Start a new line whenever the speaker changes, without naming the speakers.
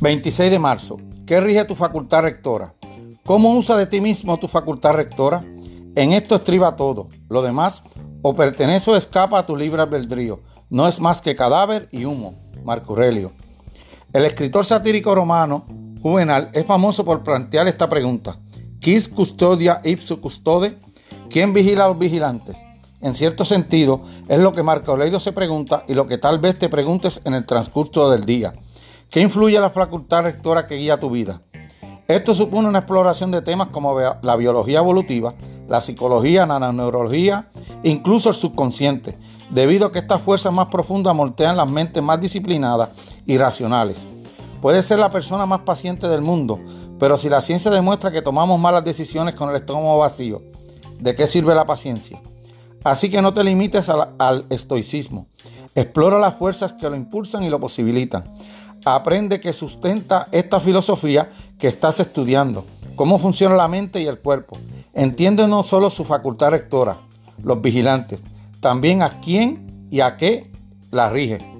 26 de marzo. ¿Qué rige tu facultad rectora? ¿Cómo usa de ti mismo tu facultad rectora? En esto estriba todo. Lo demás o pertenece o escapa a tu libre albedrío. No es más que cadáver y humo. Marco Aurelio. El escritor satírico romano Juvenal es famoso por plantear esta pregunta. ¿Quis custodia ipso custode? ¿Quién vigila a los vigilantes? En cierto sentido, es lo que Marco Aurelio se pregunta y lo que tal vez te preguntes en el transcurso del día. ¿Qué influye la facultad rectora que guía tu vida? Esto supone una exploración de temas como la biología evolutiva, la psicología, la neurología, incluso el subconsciente, debido a que estas fuerzas más profundas moldean las mentes más disciplinadas y racionales. Puede ser la persona más paciente del mundo, pero si la ciencia demuestra que tomamos malas decisiones con el estómago vacío, ¿de qué sirve la paciencia? Así que no te limites al estoicismo. Explora las fuerzas que lo impulsan y lo posibilitan aprende que sustenta esta filosofía que estás estudiando, cómo funciona la mente y el cuerpo. Entiende no solo su facultad rectora, los vigilantes, también a quién y a qué la rige.